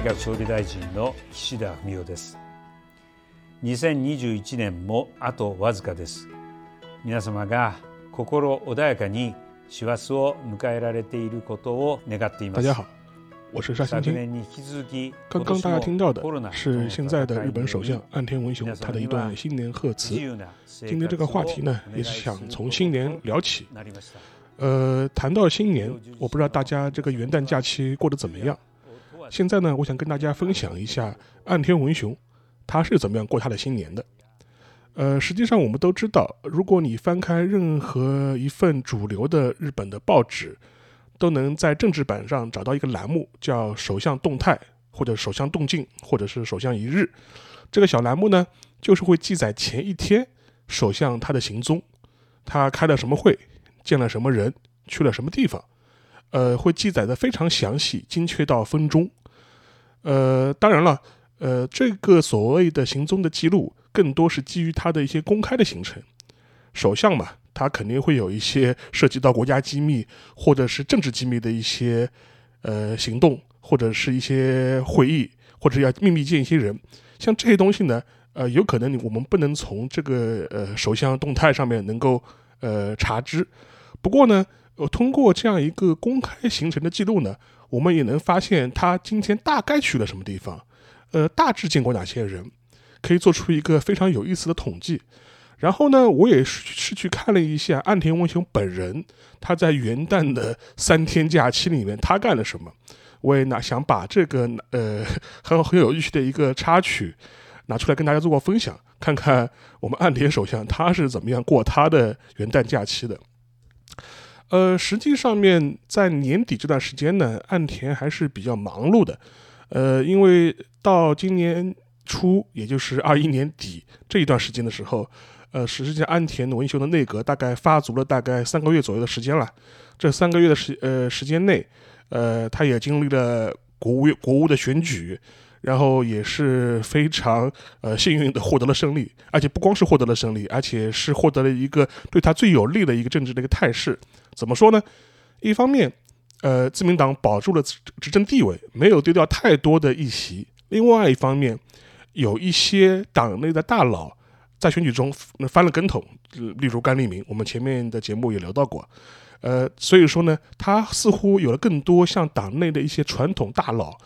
内閣総理大臣の岸田文雄です2021年もあとわずかです皆様が心穏やかに師走を迎えられていることを願っています大家好，我是沙欣昨清。年に引き続き刚刚大家听到的是现在的日本首相岸田文雄他的一段新年贺词。今天这个话题呢，也是想从新年聊起。呃，谈到新年，我不知道大家这个元旦假期过得怎么样。现在呢，我想跟大家分享一下岸田文雄他是怎么样过他的新年的。呃，实际上我们都知道，如果你翻开任何一份主流的日本的报纸，都能在政治版上找到一个栏目，叫“首相动态”或者“首相动静”或者是“首相一日”。这个小栏目呢，就是会记载前一天首相他的行踪，他开了什么会，见了什么人，去了什么地方，呃，会记载的非常详细，精确到分钟。呃，当然了，呃，这个所谓的行踪的记录，更多是基于他的一些公开的行程。首相嘛，他肯定会有一些 涉及到国家机密或者是政治机密的一些呃行动，或者是一些会议，或者要秘密见一些人。像这些东西呢，呃，有可能我们不能从这个呃首相动态上面能够呃查知。不过呢，呃，通过这样一个公开行程的记录呢，我们也能发现他今天大概去了什么地方，呃，大致见过哪些人，可以做出一个非常有意思的统计。然后呢，我也是是去看了一下岸田文雄本人他在元旦的三天假期里面他干了什么。我也拿想把这个呃很 很有意思的一个插曲拿出来跟大家做个分享，看看我们岸田首相他是怎么样过他的元旦假期的。呃，实际上面在年底这段时间呢，岸田还是比较忙碌的。呃，因为到今年初，也就是二一年底这一段时间的时候，呃，实际上岸田文雄的内阁大概发足了大概三个月左右的时间了。这三个月的时呃时间内，呃，他也经历了国务院国务的选举，然后也是非常呃幸运的获得了胜利，而且不光是获得了胜利，而且是获得了一个对他最有利的一个政治的一个态势。怎么说呢？一方面，呃，自民党保住了执政地位，没有丢掉太多的议席；另外一方面，有一些党内的大佬在选举中翻了跟头，例如甘利明，我们前面的节目也聊到过。呃，所以说呢，他似乎有了更多像党内的一些传统大佬，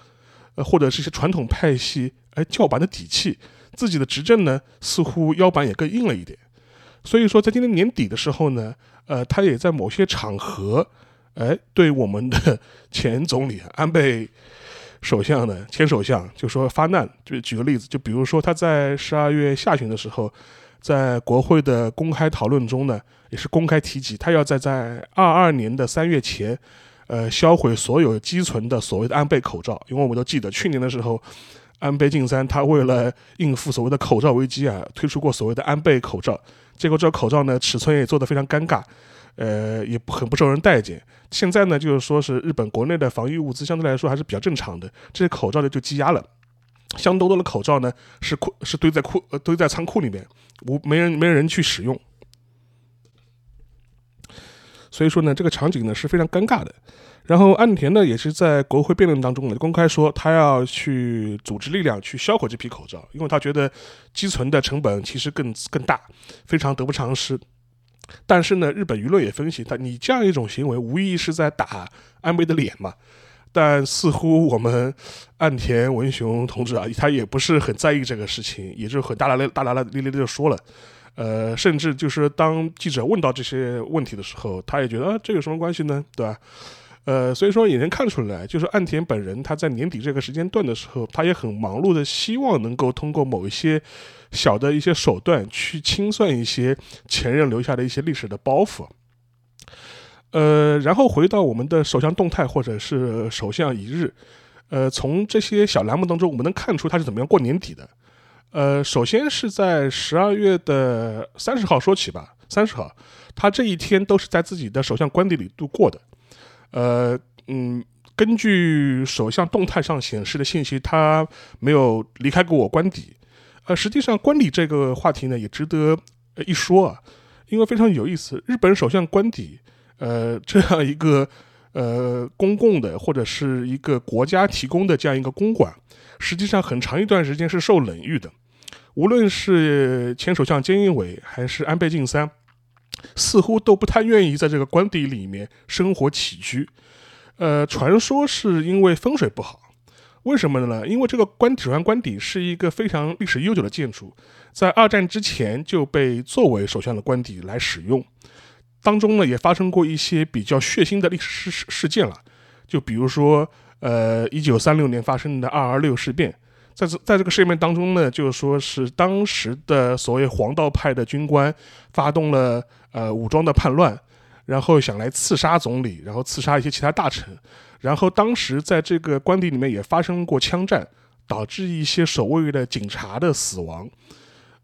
呃，或者是一些传统派系，哎，叫板的底气。自己的执政呢，似乎腰板也更硬了一点。所以说，在今年年底的时候呢，呃，他也在某些场合，哎，对我们的 前总理安倍首相呢，前首相就说发难。就举个例子，就比如说他在十二月下旬的时候，在国会的公开讨论中呢，也是公开提及，他要在在二二年的三月前，呃，销毁所有积存的所谓的安倍口罩。因为我们都记得去年的时候，安倍晋三他为了应付所谓的口罩危机啊，推出过所谓的安倍口罩。结果这个口罩呢，尺寸也做得非常尴尬，呃，也很不受人待见。现在呢，就是说是日本国内的防疫物资相对来说还是比较正常的，这些口罩呢就积压了。香多多的口罩呢是库是堆在库堆在仓库里面，无没人没人去使用，所以说呢，这个场景呢是非常尴尬的。然后岸田呢也是在国会辩论当中呢公开说，他要去组织力量去销毁这批口罩，因为他觉得积存的成本其实更更大，非常得不偿失。但是呢，日本舆论也分析他，你这样一种行为无疑是在打安倍的脸嘛。但似乎我们岸田文雄同志啊，他也不是很在意这个事情，也就很大大咧大大咧咧咧就说了。呃，甚至就是当记者问到这些问题的时候，他也觉得，这有什么关系呢？对吧？呃，所以说也能看出来，就是岸田本人他在年底这个时间段的时候，他也很忙碌的，希望能够通过某一些小的一些手段去清算一些前任留下的一些历史的包袱。呃，然后回到我们的首相动态或者是首相一日，呃，从这些小栏目当中，我们能看出他是怎么样过年底的。呃，首先是在十二月的三十号说起吧，三十号，他这一天都是在自己的首相官邸里度过的。呃，嗯，根据首相动态上显示的信息，他没有离开过我官邸。呃，实际上官邸这个话题呢，也值得一说啊，因为非常有意思。日本首相官邸，呃，这样一个 呃公共的或者是一个国家提供的这样一个公馆，实际上很长一段时间是受冷遇的。无论是前首相菅义伟还是安倍晋三，似乎都不太愿意在这个官邸里面生活起居。呃，传说是因为风水不好。为什么呢？因为这个官指官官邸是一个非常历史悠久的建筑，在二战之前就被作为首相的官邸来使用。当中呢，也发生过一些比较血腥的历史事事件了，就比如说，呃，一九三六年发生的二二六事变，在这在这个事件当中呢，就是说是当时的所谓黄道派的军官发动了呃武装的叛乱，然后想来刺杀总理，然后刺杀一些其他大臣。然后当时在这个官邸里面也发生过枪战，导致一些守卫的警察的死亡。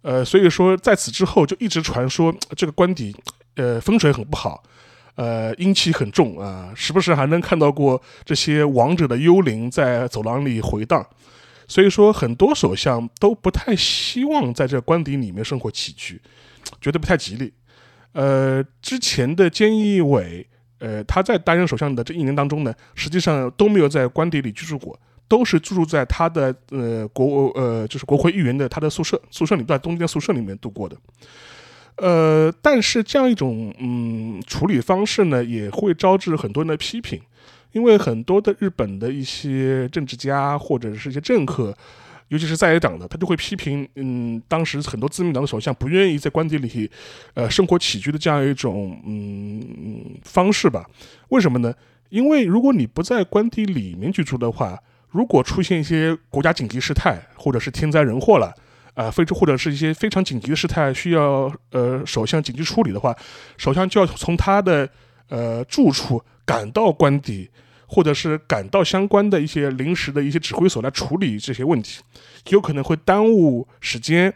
呃，所以说在此之后就一直传说这个官邸，呃，风水很不好，呃，阴气很重啊，时不时还能看到过这些亡者的幽灵在走廊里回荡。所以说很多首相都不太希望在这官邸里面生活起居，觉得不太吉利。呃，之前的菅义伟。呃，他在担任首相的这一年当中呢，实际上都没有在官邸里居住过，都是居住在他的呃国呃就是国会议员的他的宿舍宿舍里，在东京的宿舍里面度过的。呃，但是这样一种嗯处理方式呢，也会招致很多人的批评，因为很多的日本的一些政治家或者是一些政客。尤其是在野党的，他就会批评，嗯，当时很多自民党的首相不愿意在官邸里，呃，生活起居的这样一种嗯方式吧？为什么呢？因为如果你不在官邸里面居住的话，如果出现一些国家紧急事态，或者是天灾人祸了，啊，非或者是一些非常紧急的事态需要呃首相紧急处理的话，首相就要从他的呃住处赶到官邸。或者是赶到相关的一些临时的一些指挥所来处理这些问题，有可能会耽误时间，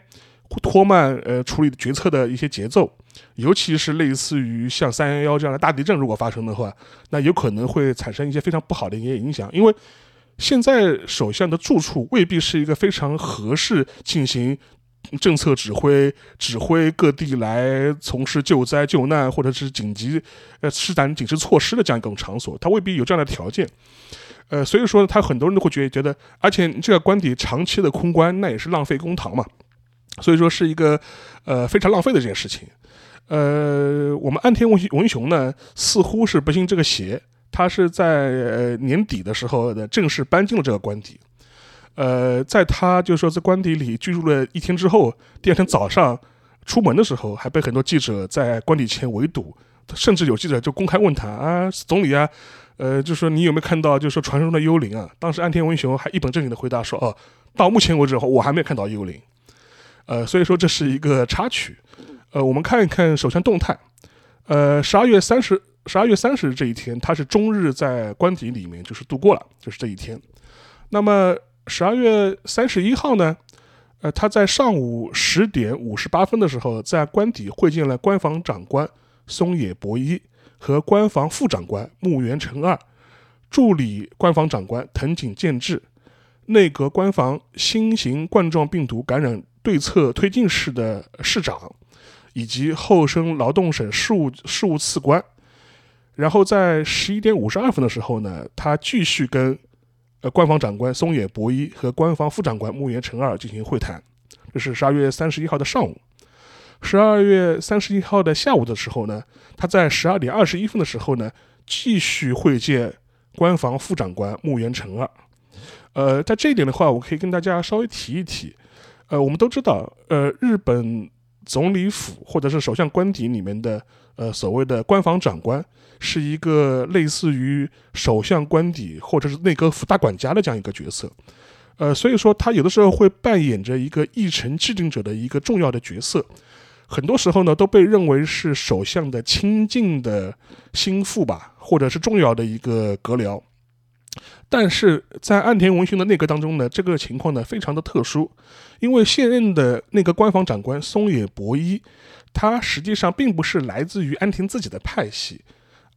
拖慢呃处理决策的一些节奏。尤其是类似于像三幺幺这样的大地震，如果发生的话，那有可能会产生一些非常不好的一些影响。因为现在首相的住处未必是一个非常合适进行。政策指挥、指挥各地来从事救灾救难或者是紧急呃施展紧急措施的这样一种场所，它未必有这样的条件。呃，所以说他很多人都会觉得觉得，而且这个官邸长期的空关，那也是浪费公堂嘛。所以说是一个呃非常浪费的这件事情。呃，我们安田文文雄呢，似乎是不信这个邪，他是在呃年底的时候的正式搬进了这个官邸。呃，在他就是说在官邸里居住了一天之后，第二天早上出门的时候，还被很多记者在官邸前围堵，甚至有记者就公开问他啊，总理啊，呃，就说你有没有看到，就是说传说中的幽灵啊？当时安田文雄还一本正经的回答说，哦，到目前为止我还没有看到幽灵。呃，所以说这是一个插曲。呃，我们看一看首相动态。呃，十二月三十，十二月三十这一天，他是终日在官邸里面就是度过了，就是这一天。那么。十二月三十一号呢，呃，他在上午十点五十八分的时候，在官邸会见了官房长官松野博一和官房副长官木原诚二，助理官房长官藤井健治，内阁官房新型冠状病毒感染对策推进室的室长，以及厚生劳动省事务事务次官。然后在十一点五十二分的时候呢，他继续跟。呃，官方长官松野博一和官方副长官木原诚二进行会谈，这是十二月三十一号的上午。十二月三十一号的下午的时候呢，他在十二点二十一分的时候呢，继续会见官方副长官木原诚二。呃，在这一点的话，我可以跟大家稍微提一提。呃，我们都知道，呃，日本总理府或者是首相官邸里面的呃所谓的官方长官。是一个类似于首相官邸或者是内阁府大管家的这样一个角色，呃，所以说他有的时候会扮演着一个议程制定者的一个重要的角色，很多时候呢都被认为是首相的亲近的心腹吧，或者是重要的一个阁僚。但是在岸田文雄的内阁当中呢，这个情况呢非常的特殊，因为现任的内阁官房长官松野博一，他实际上并不是来自于安田自己的派系。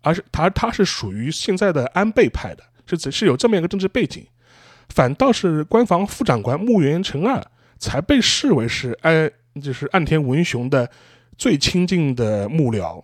而是他，他是属于现在的安倍派的，是是有这么一个政治背景，反倒是官房副长官木原诚二才被视为是安，就是岸田文雄的最亲近的幕僚。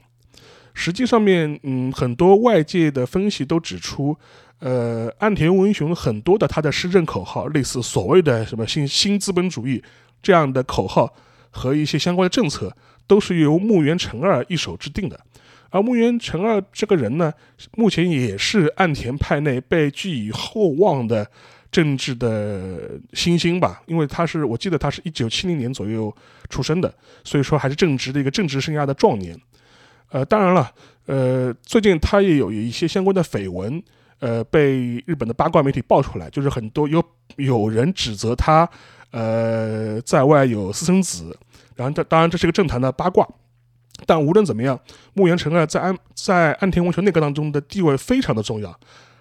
实际上面，嗯，很多外界的分析都指出，呃，岸田文雄很多的他的施政口号，类似所谓的什么新新资本主义这样的口号和一些相关的政策，都是由木原成二一手制定的。而木原成二这个人呢，目前也是岸田派内被寄予厚望的政治的新星吧，因为他是我记得他是一九七零年左右出生的，所以说还是正值的一个政治生涯的壮年。呃，当然了，呃，最近他也有一些相关的绯闻，呃，被日本的八卦媒体爆出来，就是很多有有人指责他，呃，在外有私生子，然后这当然这是一个政坛的八卦。但无论怎么样，木原成二在安在安田文雄内阁当中的地位非常的重要，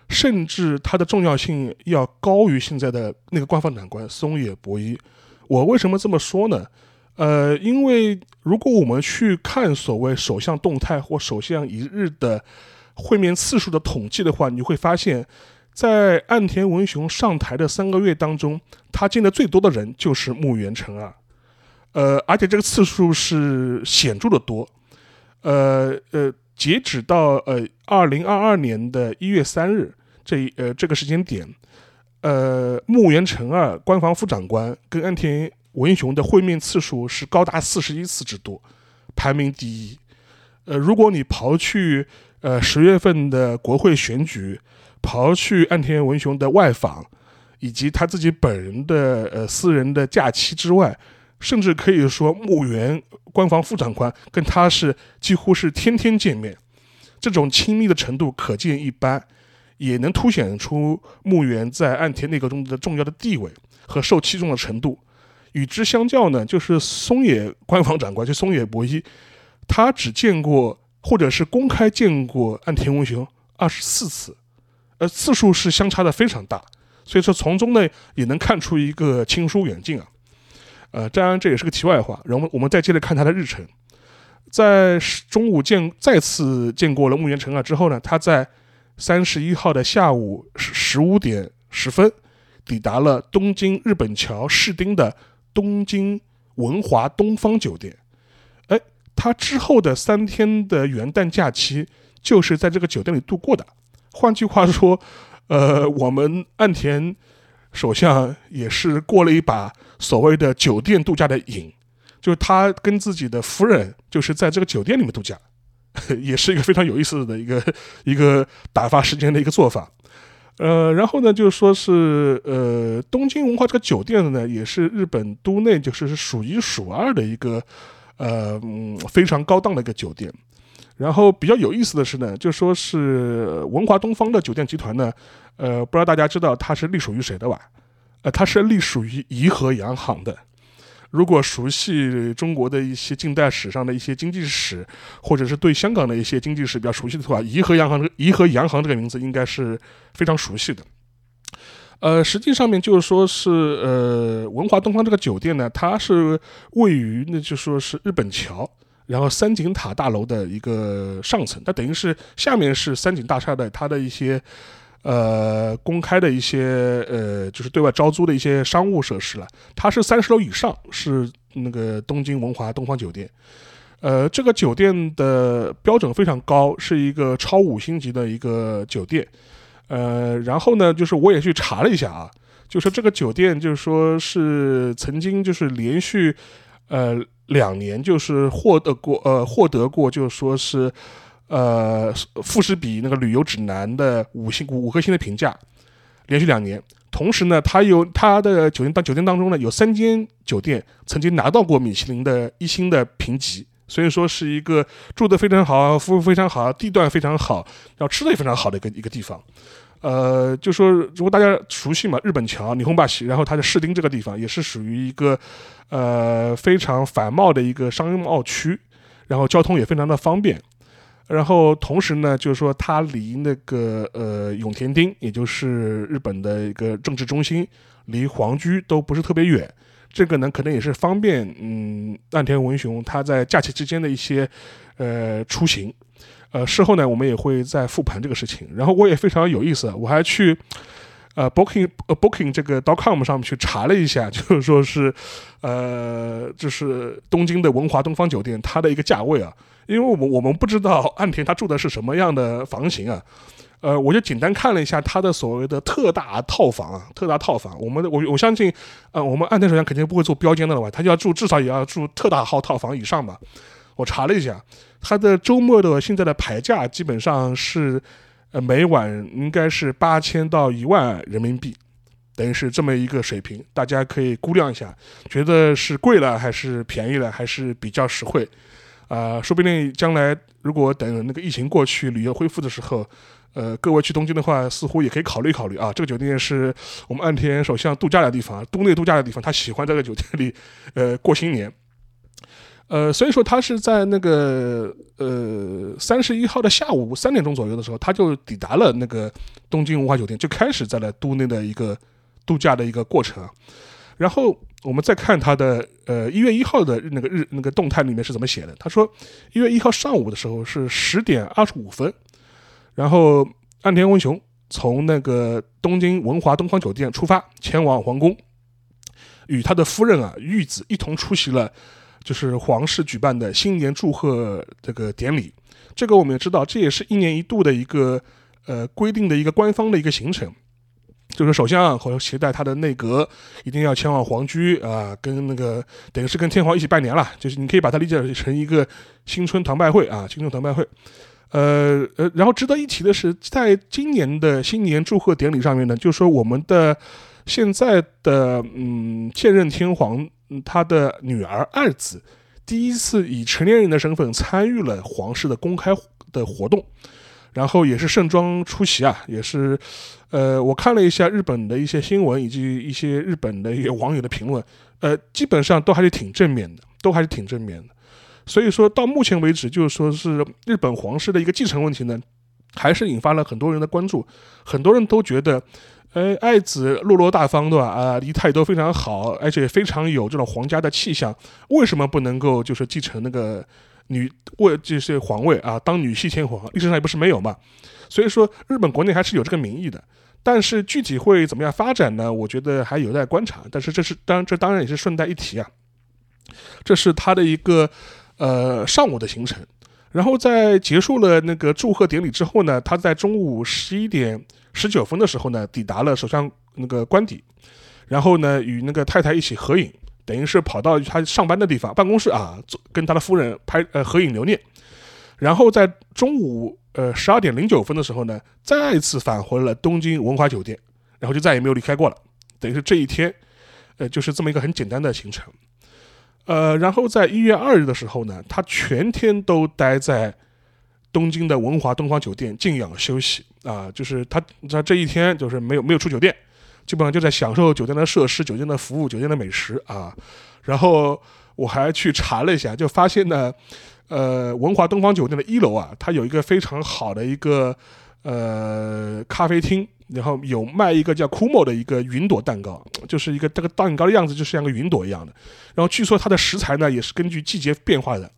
甚至他的重要性要高于现在的那个官方长官松野博一。我为什么这么说呢？呃，因为如果我们去看所谓首相动态或首相一日的会面次数的统计的话，你会发现，在岸田文雄上台的三个月当中，他见的最多的人就是木原成二。呃，而且这个次数是显著的多，呃呃，截止到呃二零二二年的一月三日这呃这个时间点，呃木原成二官房副长官跟岸田文雄的会面次数是高达四十一次之多，排名第一。呃，如果你刨去呃十月份的国会选举，刨去岸田文雄的外访，以及他自己本人的呃私人的假期之外，甚至可以说，木原官房副长官跟他是几乎是天天见面，这种亲密的程度可见一斑，也能凸显出木原在岸田内阁中的重要的地位和受器重的程度。与之相较呢，就是松野官房长官，就松野博一，他只见过或者是公开见过岸田文雄二十四次，呃，次数是相差的非常大，所以说从中呢也能看出一个亲疏远近啊。呃，当然这也是个题外话。然后我们再接着看他的日程，在中午见再次见过了木原成二之后呢，他在三十一号的下午十五点十分抵达了东京日本桥市町的东京文华东方酒店。他之后的三天的元旦假期就是在这个酒店里度过的。换句话说，呃，我们岸田。首相也是过了一把所谓的酒店度假的瘾，就是他跟自己的夫人就是在这个酒店里面度假，也是一个非常有意思的一个 一个打发时间的一个做法。呃，然后呢，就是说是呃，东京文化这个酒店呢，也是日本都内就是数一数二的一个呃非常高档的一个酒店。然后比较有意思的是呢，就说是文华东方的酒店集团呢。呃，不知道大家知道它是隶属于谁的吧？呃，它是隶属于怡和洋行的。如果熟悉中国的一些近代史上的一些经济史，或者是对香港的一些经济史比较熟悉的话，怡和洋行这个怡和洋行这个名字应该是非常熟悉的。呃，实际上面就是说是呃，文华东方这个酒店呢，它是位于那就说是日本桥，然后三井塔大楼的一个上层，它等于是下面是三井大厦的它的一些。呃，公开的一些呃，就是对外招租的一些商务设施了。它是三十楼以上，是那个东京文华东方酒店。呃，这个酒店的标准非常高，是一个超五星级的一个酒店。呃，然后呢，就是我也去查了一下啊，就是这个酒店，就是说是曾经就是连续呃两年就是获得过呃获得过，就是说是。呃，富士比那个旅游指南的五星五颗星的评价，连续两年。同时呢，它有它的酒店当酒店当中呢，有三间酒店曾经拿到过米其林的一星的评级，所以说是一个住的非常好，服务非常好，地段非常好，然后吃的也非常好的一个一个地方。呃，就说如果大家熟悉嘛，日本桥、霓虹巴西，然后它的士丁这个地方也是属于一个呃非常繁茂的一个商贸区，然后交通也非常的方便。然后同时呢，就是说它离那个呃永田町，也就是日本的一个政治中心，离皇居都不是特别远。这个呢，可能也是方便嗯岸田文雄他在假期之间的一些呃出行。呃，事后呢，我们也会再复盘这个事情。然后我也非常有意思，我还去呃，booking 呃 booking 这个 dotcom 上面去查了一下，就是说是，呃，就是东京的文华东方酒店它的一个价位啊，因为我们我们不知道岸田他住的是什么样的房型啊，呃，我就简单看了一下他的所谓的特大套房啊，特大套房，我们的我我相信，呃，我们岸田首相肯定不会住标间的了吧，他就要住至少也要住特大号套房以上吧，我查了一下，他的周末的现在的牌价基本上是。呃，每晚应该是八千到一万人民币，等于是这么一个水平，大家可以估量一下，觉得是贵了还是便宜了，还是比较实惠，啊，说不定将来如果等那个疫情过去，旅游恢复的时候，呃，各位去东京的话，似乎也可以考虑考虑啊。这个酒店是我们岸田首相度假的地方，都内度假的地方，他喜欢在这个酒店里，呃，过新年。呃，所以说他是在那个呃三十一号的下午三点钟左右的时候，他就抵达了那个东京文化酒店，就开始在了都内的一个度假的一个过程。然后我们再看他的呃一月一号的那个日那个动态里面是怎么写的？他说一月一号上午的时候是十点二十五分，然后岸田文雄从那个东京文华东方酒店出发，前往皇宫，与他的夫人啊玉子一同出席了。就是皇室举办的新年祝贺这个典礼，这个我们也知道，这也是一年一度的一个呃规定的一个官方的一个行程，就是首相和携带他的内阁一定要前往皇居啊，跟那个等于是跟天皇一起拜年了，就是你可以把它理解成一个新春团拜会啊，新春团拜会。呃呃，然后值得一提的是，在今年的新年祝贺典礼上面呢，就是说我们的现在的嗯现任天皇。他的女儿二子第一次以成年人的身份参与了皇室的公开的活动，然后也是盛装出席啊，也是，呃，我看了一下日本的一些新闻以及一些日本的一些网友的评论，呃，基本上都还是挺正面的，都还是挺正面的。所以说到目前为止，就是说是日本皇室的一个继承问题呢，还是引发了很多人的关注，很多人都觉得。呃，爱子落落大方，对吧？啊，仪态都非常好，而且非常有这种皇家的气象。为什么不能够就是继承那个女位，就是皇位啊？当女系天皇，历史上也不是没有嘛。所以说，日本国内还是有这个民意的。但是具体会怎么样发展呢？我觉得还有待观察。但是这是当然这当然也是顺带一提啊。这是他的一个呃上午的行程。然后在结束了那个祝贺典礼之后呢，他在中午十一点。十九分的时候呢，抵达了首相那个官邸，然后呢，与那个太太一起合影，等于是跑到他上班的地方办公室啊，跟他的夫人拍呃合影留念。然后在中午呃十二点零九分的时候呢，再次返回了东京文华酒店，然后就再也没有离开过了。等于是这一天，呃，就是这么一个很简单的行程。呃，然后在一月二日的时候呢，他全天都待在。东京的文华东方酒店静养休息啊，就是他他这一天就是没有没有出酒店，基本上就在享受酒店的设施、酒店的服务、酒店的美食啊。然后我还去查了一下，就发现呢，呃，文华东方酒店的一楼啊，它有一个非常好的一个呃咖啡厅，然后有卖一个叫 Kumo 的一个云朵蛋糕，就是一个这个蛋糕的样子就是像个云朵一样的。然后据说它的食材呢也是根据季节变化的。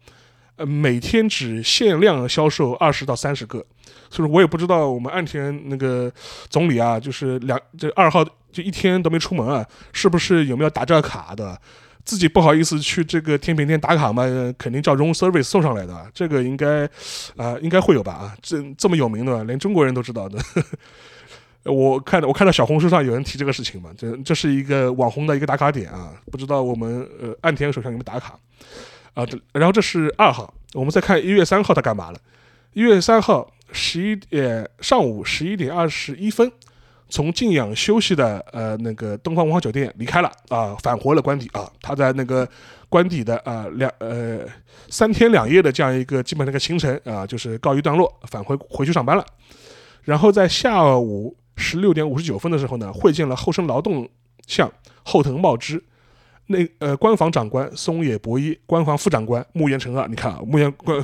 呃，每天只限量销售二十到三十个，所以我也不知道我们岸田那个总理啊，就是两这二号就一天都没出门啊，是不是有没有打这卡的？自己不好意思去这个甜品店打卡嘛，肯定叫 room service 送上来的，这个应该啊应该会有吧啊，这这么有名的，连中国人都知道的。我看到我看到小红书上有人提这个事情嘛，这这是一个网红的一个打卡点啊，不知道我们呃岸田手上有没有打卡？啊，这然后这是二号，我们再看一月三号他干嘛了？一月三号十一点上午十一点二十一分，从静养休息的呃那个东方文化酒店离开了啊，返回了官邸啊。他在那个官邸的啊两呃三天两夜的这样一个基本那个行程啊，就是告一段落，返回回去上班了。然后在下午十六点五十九分的时候呢，会见了厚生劳动相后藤茂之。那呃，官房长官松野博一，官房副长官木原成二，你看啊，木原官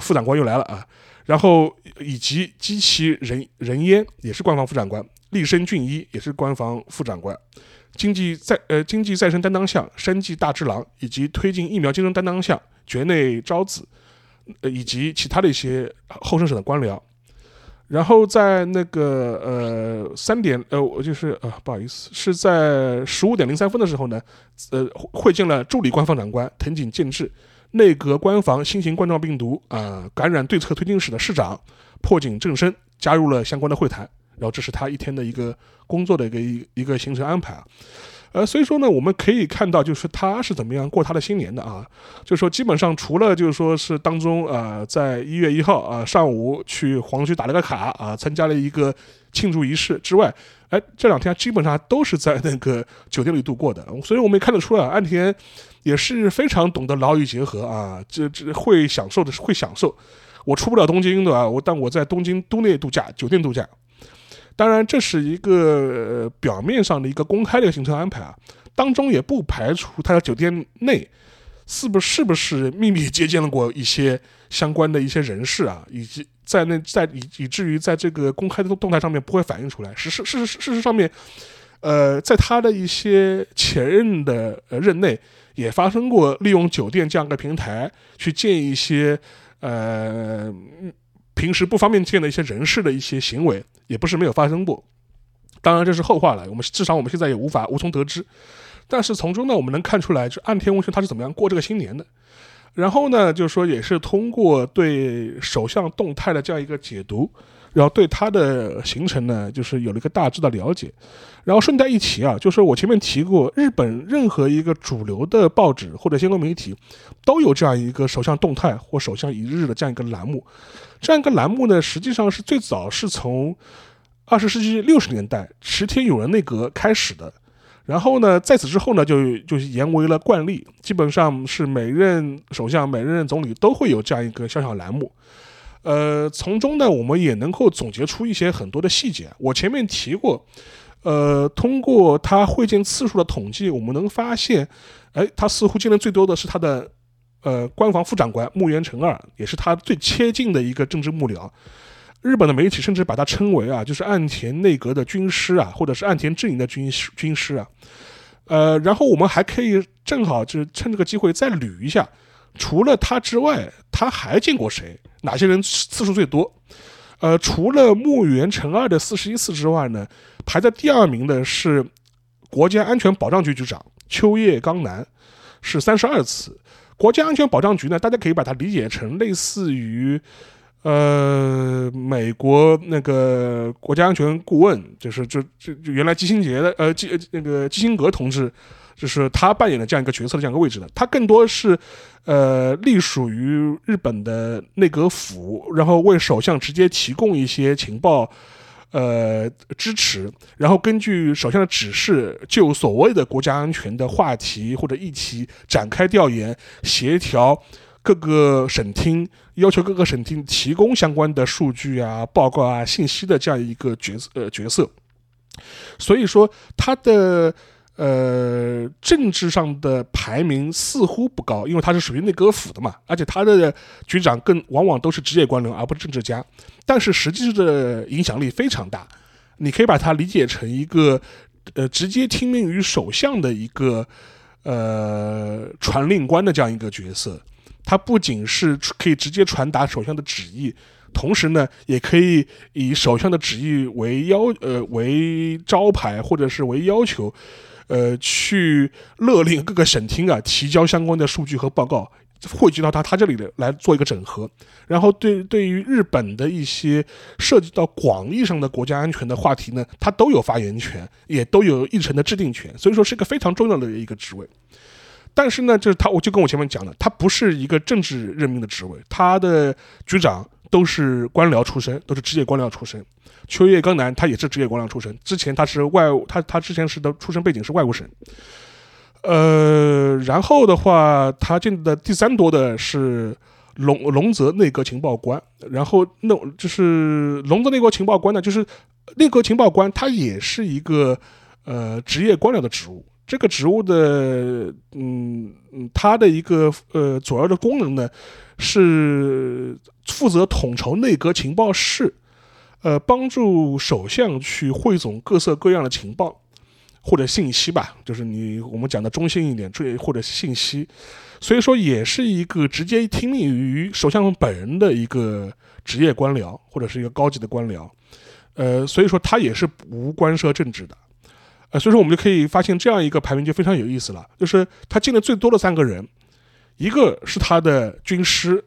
副长官又来了啊，然后以及机器人人烟也是官房副长官，立身俊一也是官房副长官，经济再呃经济再生担当相山际大之郎，以及推进疫苗竞争担当相绝内昭子，呃以及其他的一些后生省的官僚，然后在那个呃三点呃，我就是呃不好意思，是在十五点零三分的时候呢，呃会见了助理官方长官藤井健治、内阁官房新型冠状病毒啊感染对策推进室的室长破井正生加入了相关的会谈。然后这是他一天的一个工作的一个一一个行程安排啊。呃，所以说呢，我们可以看到，就是他是怎么样过他的新年的啊？就是说，基本上除了就是说是当中啊，在一月一号啊上午去黄区打了个卡啊，参加了一个庆祝仪式之外，哎，这两天基本上都是在那个酒店里度过的。所以我们也看得出来，岸田也是非常懂得劳逸结合啊，这这会享受的是会享受。我出不了东京对吧？我但我在东京都内度假，酒店度假。当然，这是一个表面上的一个公开的行程安排啊，当中也不排除他在酒店内是不是不是秘密接见了过一些相关的一些人士啊，以及在那在以以至于在这个公开的动态上面不会反映出来。事实事实事实上面，呃，在他的一些前任的任内也发生过利用酒店这样的平台去见一些呃。平时不方便见的一些人士的一些行为，也不是没有发生过。当然这是后话了，我们至少我们现在也无法无从得知。但是从中呢，我们能看出来，就岸田文雄他是怎么样过这个新年的。然后呢，就是说也是通过对首相动态的这样一个解读。然后对他的行程呢，就是有了一个大致的了解。然后顺带一提啊，就是我前面提过，日本任何一个主流的报纸或者相关媒体，都有这样一个首相动态或首相一日的这样一个栏目。这样一个栏目呢，实际上是最早是从二十世纪六十年代池田勇人内阁开始的。然后呢，在此之后呢，就就延为了惯例，基本上是每任首相、每任总理都会有这样一个小小栏目。呃，从中呢，我们也能够总结出一些很多的细节。我前面提过，呃，通过他会见次数的统计，我们能发现，哎，他似乎见的最多的是他的呃官房副长官木原成二，也是他最接近的一个政治幕僚。日本的媒体甚至把他称为啊，就是岸田内阁的军师啊，或者是岸田阵营的军师军师啊。呃，然后我们还可以正好就是趁这个机会再捋一下，除了他之外，他还见过谁？哪些人次数最多？呃，除了木原成二的四十一次之外呢，排在第二名的是国家安全保障局局长秋叶刚男，是三十二次。国家安全保障局呢，大家可以把它理解成类似于呃美国那个国家安全顾问，就是就就原来基辛杰的呃基那个基辛格同志。就是他扮演的这样一个角色的这样一个位置的，他更多是，呃，隶属于日本的内阁府，然后为首相直接提供一些情报，呃，支持，然后根据首相的指示，就所谓的国家安全的话题或者议题展开调研，协调各个省厅，要求各个省厅提供相关的数据啊、报告啊、信息的这样一个角色呃角色，所以说他的。呃，政治上的排名似乎不高，因为他是属于内阁府的嘛，而且他的局长更往往都是职业官僚，而不是政治家。但是实际的影响力非常大，你可以把它理解成一个呃直接听命于首相的一个呃传令官的这样一个角色。他不仅是可以直接传达首相的旨意，同时呢，也可以以首相的旨意为要呃为招牌，或者是为要求。呃，去勒令各个省厅啊提交相关的数据和报告，汇集到他他这里的来做一个整合，然后对对于日本的一些涉及到广义上的国家安全的话题呢，他都有发言权，也都有议程的制定权，所以说是一个非常重要的一个职位。但是呢，就是他，我就跟我前面讲的，他不是一个政治任命的职位，他的局长都是官僚出身，都是职业官僚出身。秋叶刚男他也是职业官僚出身，之前他是外，他他之前是的出身背景是外务省，呃，然后的话，他进的第三多的是龙龙泽内阁情报官，然后那就是龙泽内阁情报官呢，就是内阁情报官，他也是一个呃职业官僚的职务，这个职务的嗯嗯，他的一个呃主要的功能呢是负责统筹内阁情报室。呃，帮助首相去汇总各色各样的情报，或者信息吧，就是你我们讲的中性一点，这或者信息，所以说也是一个直接听命于首相本人的一个职业官僚或者是一个高级的官僚，呃，所以说他也是无关涉政治的，呃，所以说我们就可以发现这样一个排名就非常有意思了，就是他进的最多的三个人，一个是他的军师，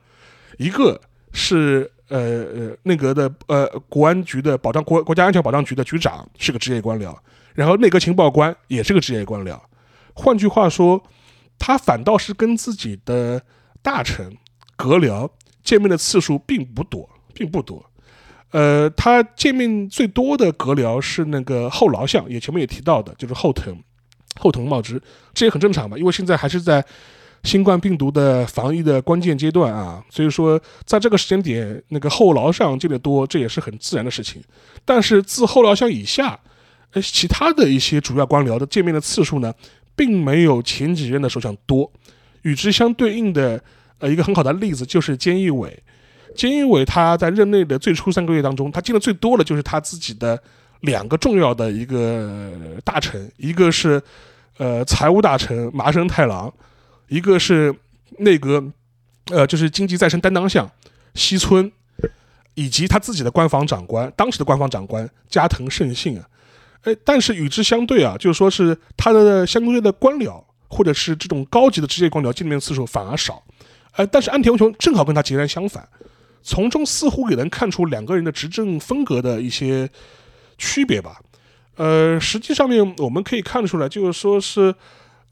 一个是。呃呃，内阁的呃国安局的保障国国家安全保障局的局长是个职业官僚，然后内阁情报官也是个职业官僚。换句话说，他反倒是跟自己的大臣阁僚见面的次数并不多，并不多。呃，他见面最多的阁僚是那个后劳相，也前面也提到的，就是后藤后藤茂之，这也很正常吧，因为现在还是在。新冠病毒的防疫的关键阶段啊，所以说在这个时间点，那个后劳相见得多，这也是很自然的事情。但是自后劳相以下，呃，其他的一些主要官僚的见面的次数呢，并没有前几任的首相多。与之相对应的，呃，一个很好的例子就是菅义伟。菅义伟他在任内的最初三个月当中，他见的最多的就是他自己的两个重要的一个大臣，一个是呃财务大臣麻生太郎。一个是内阁，呃，就是经济再生担当相西村，以及他自己的官房长官，当时的官方长官加藤胜信啊，哎，但是与之相对啊，就是说是他的相对的官僚，或者是这种高级的职业官僚见面次数反而少，呃，但是安田文雄正好跟他截然相反，从中似乎也能看出两个人的执政风格的一些区别吧，呃，实际上面我们可以看出来，就是说是，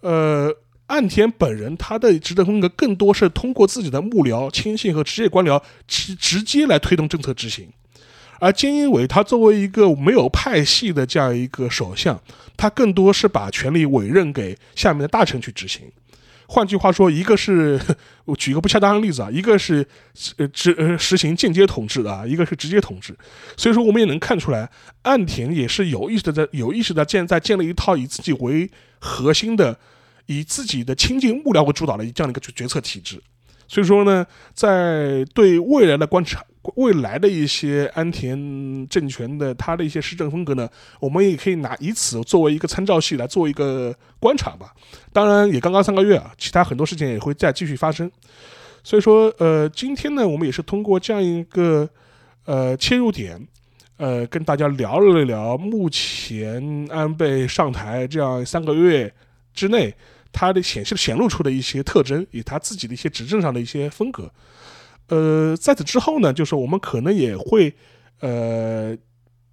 呃。岸田本人他的执政风格更多是通过自己的幕僚、亲信和职业官僚直直接来推动政策执行，而菅义伟他作为一个没有派系的这样一个首相，他更多是把权力委任给下面的大臣去执行。换句话说，一个是我举一个不恰当的例子啊，一个是呃执实行间接统治的啊，一个是直接统治。所以说，我们也能看出来，岸田也是有意识的在有意识的建在建立一套以自己为核心的。以自己的亲近幕僚为主导的这样的一个决决策体制，所以说呢，在对未来的观察，未来的一些安田政权的他的一些施政风格呢，我们也可以拿以此作为一个参照系来做一个观察吧。当然，也刚刚三个月啊，其他很多事情也会再继续发生。所以说，呃，今天呢，我们也是通过这样一个呃切入点，呃，跟大家聊了聊目前安倍上台这样三个月之内。他的显示显露出的一些特征，以他自己的一些执政上的一些风格，呃，在此之后呢，就是我们可能也会，呃，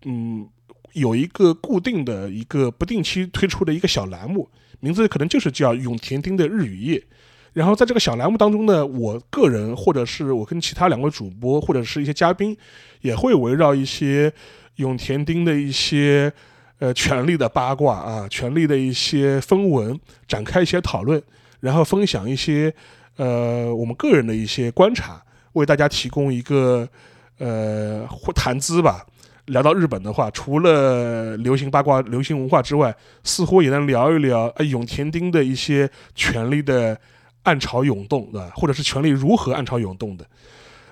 嗯，有一个固定的一个不定期推出的一个小栏目，名字可能就是叫永田町的日与夜。然后在这个小栏目当中呢，我个人或者是我跟其他两位主播或者是一些嘉宾，也会围绕一些永田町的一些。呃，权力的八卦啊，权力的一些风闻，展开一些讨论，然后分享一些呃我们个人的一些观察，为大家提供一个呃谈资吧。聊到日本的话，除了流行八卦、流行文化之外，似乎也能聊一聊呃永田町的一些权力的暗潮涌动，对吧？或者是权力如何暗潮涌动的。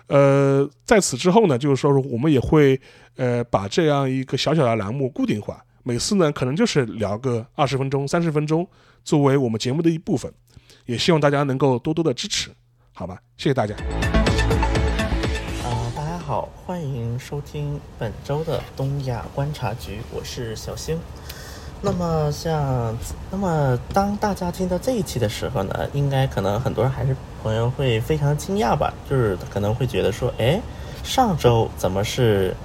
呃，在此之后呢，就是说我们也会呃把这样一个小小的栏目固定化。每次呢，可能就是聊个二十分钟、三十分钟，作为我们节目的一部分，也希望大家能够多多的支持，好吧？谢谢大家。啊，大家好，欢迎收听本周的东亚观察局，我是小星。那么像，那么当大家听到这一期的时候呢，应该可能很多人还是朋友会非常惊讶吧，就是可能会觉得说，哎，上周怎么是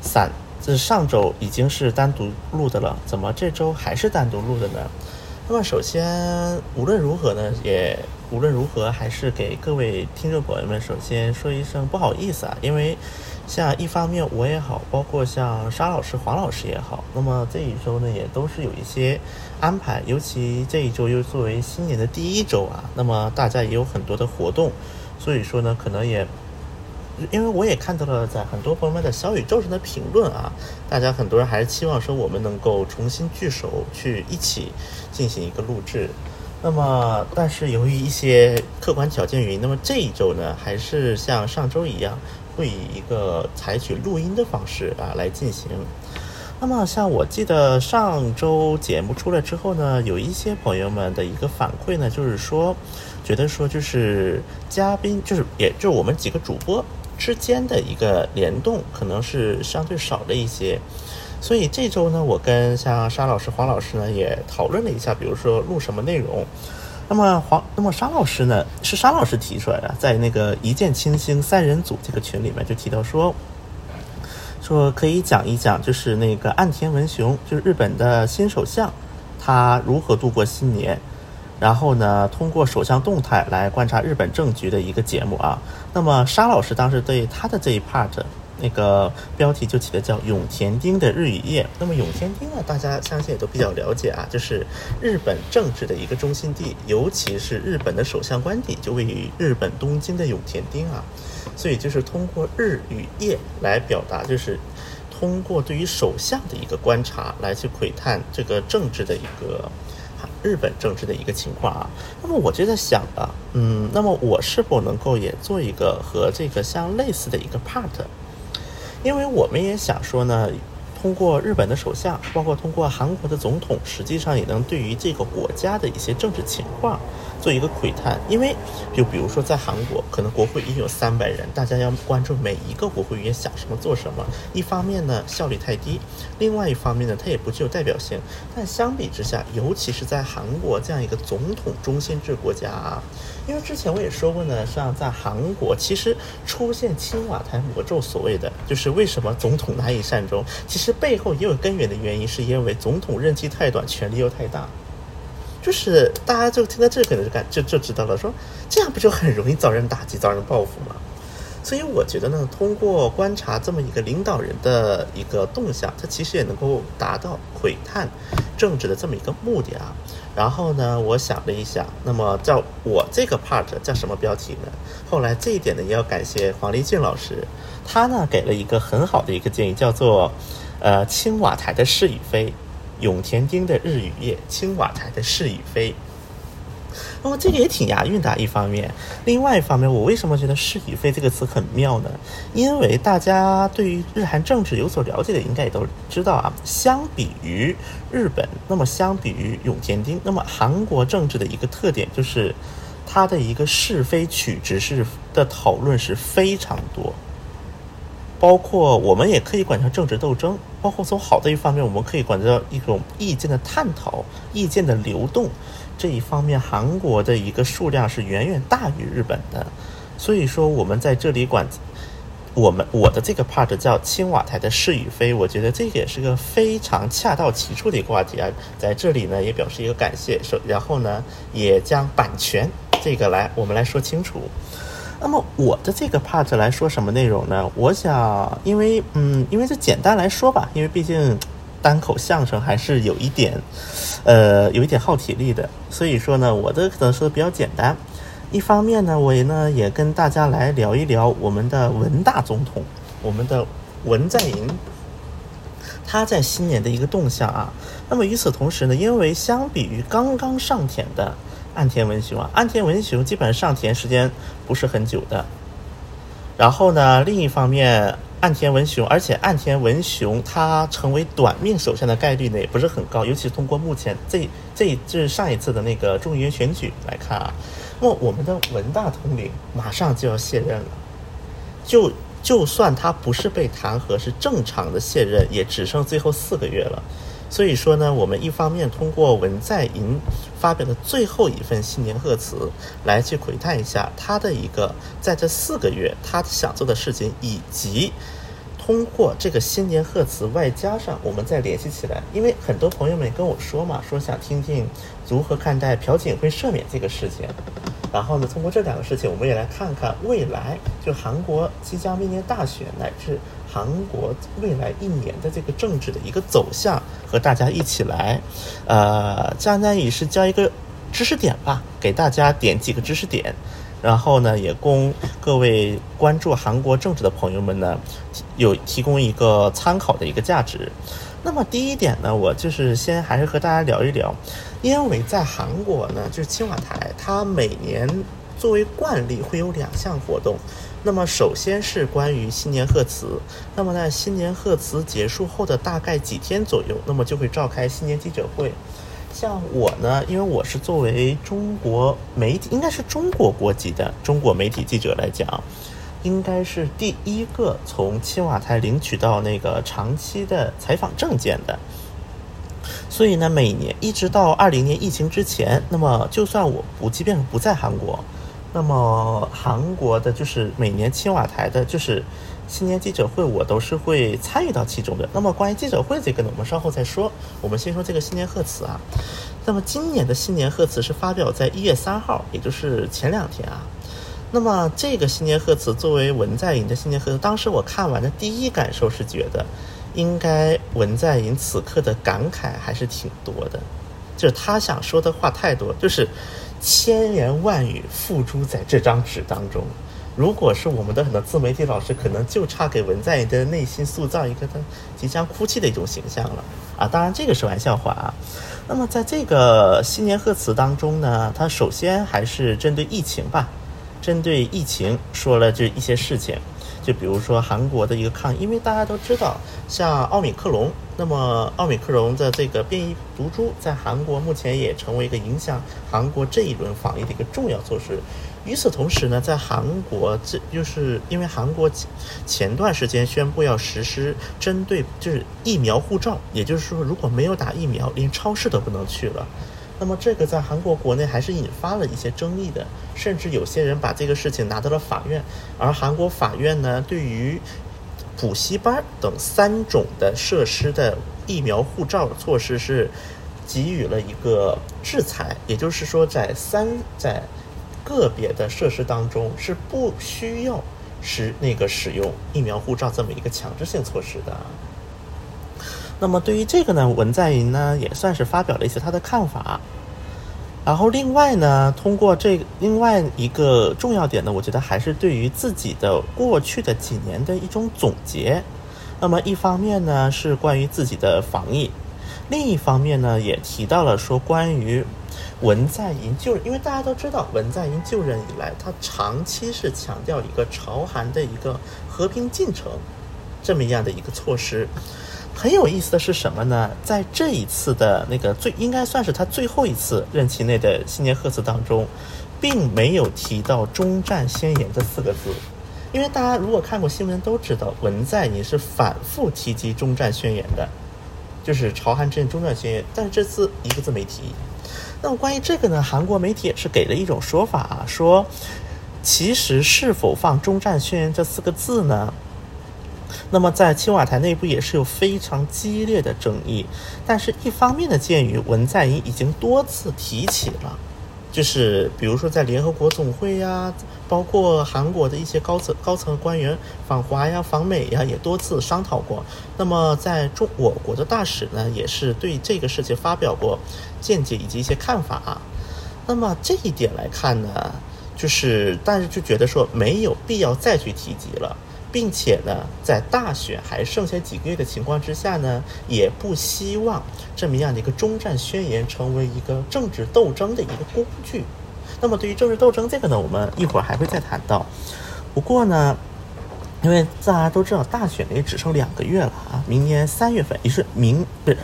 散？这上周已经是单独录的了，怎么这周还是单独录的呢？那么首先，无论如何呢，也无论如何，还是给各位听众朋友们首先说一声不好意思啊，因为像一方面我也好，包括像沙老师、黄老师也好，那么这一周呢也都是有一些安排，尤其这一周又作为新年的第一周啊，那么大家也有很多的活动，所以说呢，可能也。因为我也看到了，在很多朋友们的小宇宙上的评论啊，大家很多人还是期望说我们能够重新聚首，去一起进行一个录制。那么，但是由于一些客观条件原因，那么这一周呢，还是像上周一样，会以一个采取录音的方式啊来进行。那么像我记得上周节目出来之后呢，有一些朋友们的一个反馈呢，就是说，觉得说就是嘉宾就是也就是我们几个主播之间的一个联动可能是相对少了一些。所以这周呢，我跟像沙老师、黄老师呢也讨论了一下，比如说录什么内容。那么黄，那么沙老师呢，是沙老师提出来的，在那个一见倾心三人组这个群里面就提到说，说可以讲一讲，就是那个岸田文雄，就是日本的新首相，他如何度过新年，然后呢，通过首相动态来观察日本政局的一个节目啊。那么沙老师当时对他的这一 part。那个标题就起的叫永田町的日与夜。那么永田町呢，大家相信也都比较了解啊，就是日本政治的一个中心地，尤其是日本的首相官邸就位于日本东京的永田町啊。所以就是通过日与夜来表达，就是通过对于首相的一个观察来去窥探这个政治的一个日本政治的一个情况啊。那么我就在想啊，嗯，那么我是否能够也做一个和这个相类似的一个 part？因为我们也想说呢，通过日本的首相，包括通过韩国的总统，实际上也能对于这个国家的一些政治情况。做一个窥探，因为就比如说在韩国，可能国会议员有三百人，大家要关注每一个国会议员想什么做什么。一方面呢，效率太低；另外一方面呢，它也不具有代表性。但相比之下，尤其是在韩国这样一个总统中心制国家啊，因为之前我也说过呢，像在韩国，其实出现青瓦台魔咒，所谓的就是为什么总统难以善终，其实背后也有根源的原因，是因为总统任期太短，权力又太大。就是大家就听到这可能就感就就知道了，说这样不就很容易遭人打击、遭人报复吗？所以我觉得呢，通过观察这么一个领导人的一个动向，他其实也能够达到窥探政治的这么一个目的啊。然后呢，我想了一下，那么叫我这个 part 叫什么标题呢？后来这一点呢，也要感谢黄立俊老师，他呢给了一个很好的一个建议，叫做呃青瓦台的是与非。永田町的日与夜，青瓦台的是与非。那么这个也挺押韵的，一方面，另外一方面，我为什么觉得是与非这个词很妙呢？因为大家对于日韩政治有所了解的，应该也都知道啊。相比于日本，那么相比于永田町，那么韩国政治的一个特点就是，它的一个是非曲直是的讨论是非常多。包括我们也可以管它政治斗争，包括从好的一方面，我们可以管到一种意见的探讨、意见的流动。这一方面，韩国的一个数量是远远大于日本的。所以说，我们在这里管我们我的这个 part 叫青瓦台的是与非，我觉得这个也是个非常恰到其处的一个话题啊。在这里呢，也表示一个感谢，说然后呢，也将版权这个来我们来说清楚。那么我的这个 part 来说什么内容呢？我想，因为嗯，因为这简单来说吧，因为毕竟单口相声还是有一点，呃，有一点耗体力的，所以说呢，我的可能说的比较简单。一方面呢，我也呢也跟大家来聊一聊我们的文大总统，我们的文在寅，他在新年的一个动向啊。那么与此同时呢，因为相比于刚刚上田的。岸田文雄啊，岸田文雄基本上上田时间不是很久的。然后呢，另一方面，岸田文雄，而且岸田文雄他成为短命首相的概率呢也不是很高，尤其是通过目前这这这上一次的那个众议院选举来看啊，那我们的文大统领马上就要卸任了，就就算他不是被弹劾，是正常的卸任，也只剩最后四个月了。所以说呢，我们一方面通过文在寅发表的最后一份新年贺词，来去窥探一下他的一个在这四个月他想做的事情，以及通过这个新年贺词，外加上我们再联系起来，因为很多朋友们跟我说嘛，说想听听如何看待朴槿惠赦免这个事情。然后呢，通过这两个事情，我们也来看看未来就韩国即将面临大选乃至。韩国未来一年的这个政治的一个走向，和大家一起来，呃，将来也是教一个知识点吧，给大家点几个知识点，然后呢，也供各位关注韩国政治的朋友们呢，有提供一个参考的一个价值。那么第一点呢，我就是先还是和大家聊一聊，因为在韩国呢，就是青瓦台，它每年作为惯例会有两项活动。那么首先是关于新年贺词，那么在新年贺词结束后的大概几天左右，那么就会召开新年记者会。像我呢，因为我是作为中国媒体，应该是中国国籍的中国媒体记者来讲，应该是第一个从青瓦台领取到那个长期的采访证件的。所以呢，每年一直到二零年疫情之前，那么就算我不，即便不在韩国。那么韩国的就是每年青瓦台的，就是新年记者会，我都是会参与到其中的。那么关于记者会这个呢，我们稍后再说。我们先说这个新年贺词啊。那么今年的新年贺词是发表在一月三号，也就是前两天啊。那么这个新年贺词作为文在寅的新年贺词，当时我看完的第一感受是觉得，应该文在寅此刻的感慨还是挺多的，就是他想说的话太多，就是。千言万语付诸在这张纸当中。如果是我们的很多自媒体老师，可能就差给文在寅的内心塑造一个他即将哭泣的一种形象了啊！当然这个是玩笑话啊。那么在这个新年贺词当中呢，他首先还是针对疫情吧，针对疫情说了这一些事情。就比如说韩国的一个抗，因为大家都知道，像奥米克戎，那么奥米克戎的这个变异毒株在韩国目前也成为一个影响韩国这一轮防疫的一个重要措施。与此同时呢，在韩国，这就是因为韩国前段时间宣布要实施针对就是疫苗护照，也就是说，如果没有打疫苗，连超市都不能去了。那么这个在韩国国内还是引发了一些争议的，甚至有些人把这个事情拿到了法院，而韩国法院呢，对于补习班等三种的设施的疫苗护照措施是给予了一个制裁，也就是说，在三在个别的设施当中是不需要使那个使用疫苗护照这么一个强制性措施的。那么对于这个呢，文在寅呢也算是发表了一些他的看法。然后另外呢，通过这另外一个重要点呢，我觉得还是对于自己的过去的几年的一种总结。那么一方面呢是关于自己的防疫，另一方面呢也提到了说关于文在寅就因为大家都知道文在寅就任以来，他长期是强调一个朝韩的一个和平进程这么样的一个措施。很有意思的是什么呢？在这一次的那个最应该算是他最后一次任期内的新年贺词当中，并没有提到“中战宣言”这四个字。因为大家如果看过新闻都知道，文在寅是反复提及“中战宣言”的，就是朝韩之间“中战宣言”，但是这次一个字没提。那么关于这个呢，韩国媒体也是给了一种说法啊，说其实是否放“中战宣言”这四个字呢？那么在青瓦台内部也是有非常激烈的争议，但是一方面呢，鉴于文在寅已经多次提起了，就是比如说在联合国总会呀，包括韩国的一些高层高层官员访华呀、访美呀，也多次商讨过。那么在中我国的大使呢，也是对这个事情发表过见解以及一些看法。那么这一点来看呢，就是但是就觉得说没有必要再去提及了。并且呢，在大选还剩下几个月的情况之下呢，也不希望这么样的一个中战宣言成为一个政治斗争的一个工具。那么，对于政治斗争这个呢，我们一会儿还会再谈到。不过呢，因为大家都知道大选也只剩两个月了啊，明年三月份也是明不是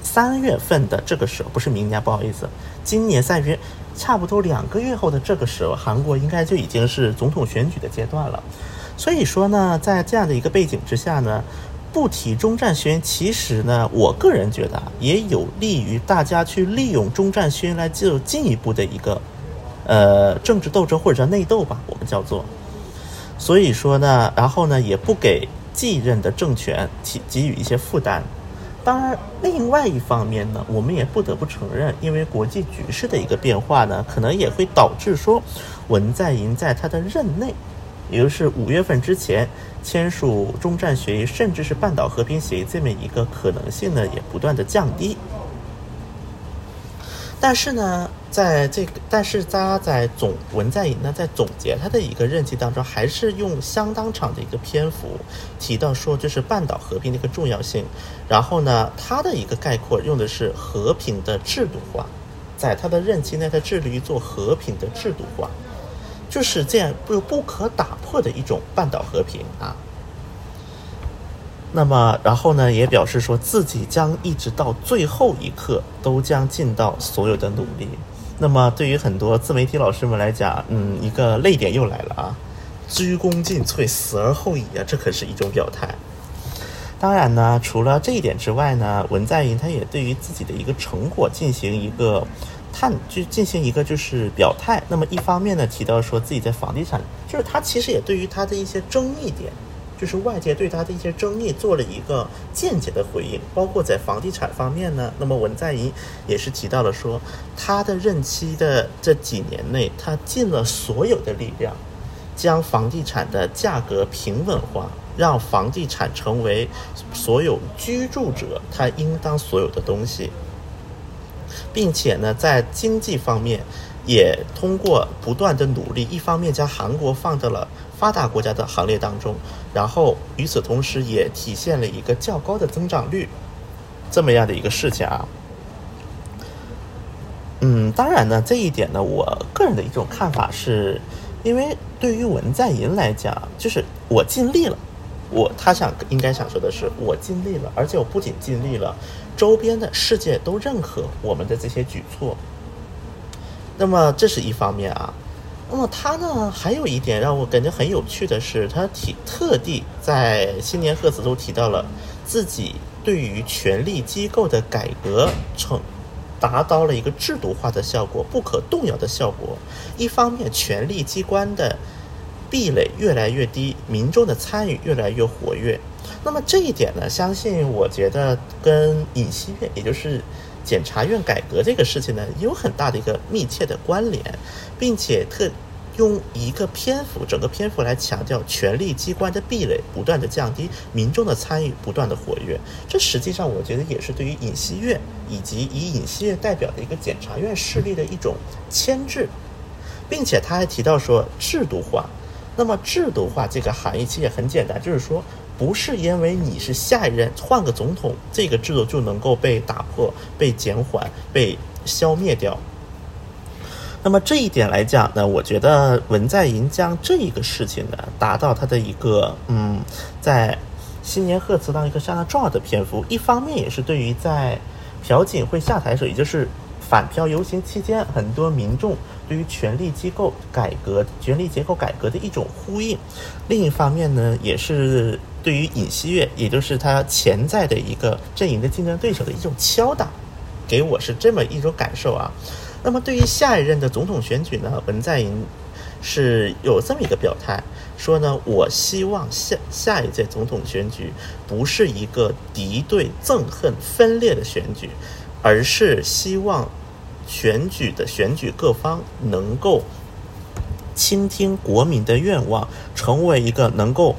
三月份的这个时候，不是明年，不好意思，今年三月差不多两个月后的这个时候，韩国应该就已经是总统选举的阶段了。所以说呢，在这样的一个背景之下呢，不提中战宣言，其实呢，我个人觉得也有利于大家去利用中战宣言来进入进一步的一个，呃，政治斗争或者叫内斗吧，我们叫做。所以说呢，然后呢，也不给继任的政权提给予一些负担。当然，另外一方面呢，我们也不得不承认，因为国际局势的一个变化呢，可能也会导致说，文在寅在他的任内。也就是五月份之前签署中战协议，甚至是半岛和平协议这么一个可能性呢，也不断的降低。但是呢，在这个，但是他在总文在寅呢，在总结他的一个任期当中，还是用相当长的一个篇幅提到说，就是半岛和平的一个重要性。然后呢，他的一个概括用的是和平的制度化，在他的任期内，他致力于做和平的制度化。就是这样不不可打破的一种半岛和平啊。那么，然后呢，也表示说自己将一直到最后一刻都将尽到所有的努力。那么，对于很多自媒体老师们来讲，嗯，一个泪点又来了啊，鞠躬尽瘁，死而后已啊，这可是一种表态。当然呢，除了这一点之外呢，文在寅他也对于自己的一个成果进行一个探，就进行一个就是表态。那么一方面呢，提到说自己在房地产，就是他其实也对于他的一些争议点。就是外界对他的一些争议做了一个间接的回应，包括在房地产方面呢。那么文在寅也是提到了说，他的任期的这几年内，他尽了所有的力量，将房地产的价格平稳化，让房地产成为所有居住者他应当所有的东西，并且呢，在经济方面也通过不断的努力，一方面将韩国放到了。发达国家的行列当中，然后与此同时也体现了一个较高的增长率，这么样的一个事情啊。嗯，当然呢，这一点呢，我个人的一种看法是，因为对于文在寅来讲，就是我尽力了，我他想应该想说的是，我尽力了，而且我不仅尽力了，周边的世界都认可我们的这些举措。那么这是一方面啊。那么他呢，还有一点让我感觉很有趣的是，他提特地在新年贺词中提到了自己对于权力机构的改革成达到了一个制度化的效果、不可动摇的效果。一方面，权力机关的壁垒越来越低，民众的参与越来越活跃。那么这一点呢，相信我觉得跟尹锡悦，也就是检察院改革这个事情呢，有很大的一个密切的关联，并且特。用一个篇幅，整个篇幅来强调权力机关的壁垒不断的降低，民众的参与不断的活跃。这实际上我觉得也是对于尹锡悦以及以尹锡悦代表的一个检察院势力的一种牵制，并且他还提到说制度化。那么制度化这个含义其实也很简单，就是说不是因为你是下一任换个总统，这个制度就能够被打破、被减缓、被消灭掉。那么这一点来讲呢，我觉得文在寅将这一个事情呢，达到他的一个嗯，在新年贺词当一个相当重要的篇幅。一方面也是对于在朴槿惠下台时，也就是反漂游行期间，很多民众对于权力机构改革、权力结构改革的一种呼应。另一方面呢，也是对于尹锡悦，也就是他潜在的一个阵营的竞争对手的一种敲打。给我是这么一种感受啊。那么对于下一任的总统选举呢，文在寅是有这么一个表态，说呢，我希望下下一届总统选举不是一个敌对、憎恨、分裂的选举，而是希望选举的选举各方能够倾听国民的愿望，成为一个能够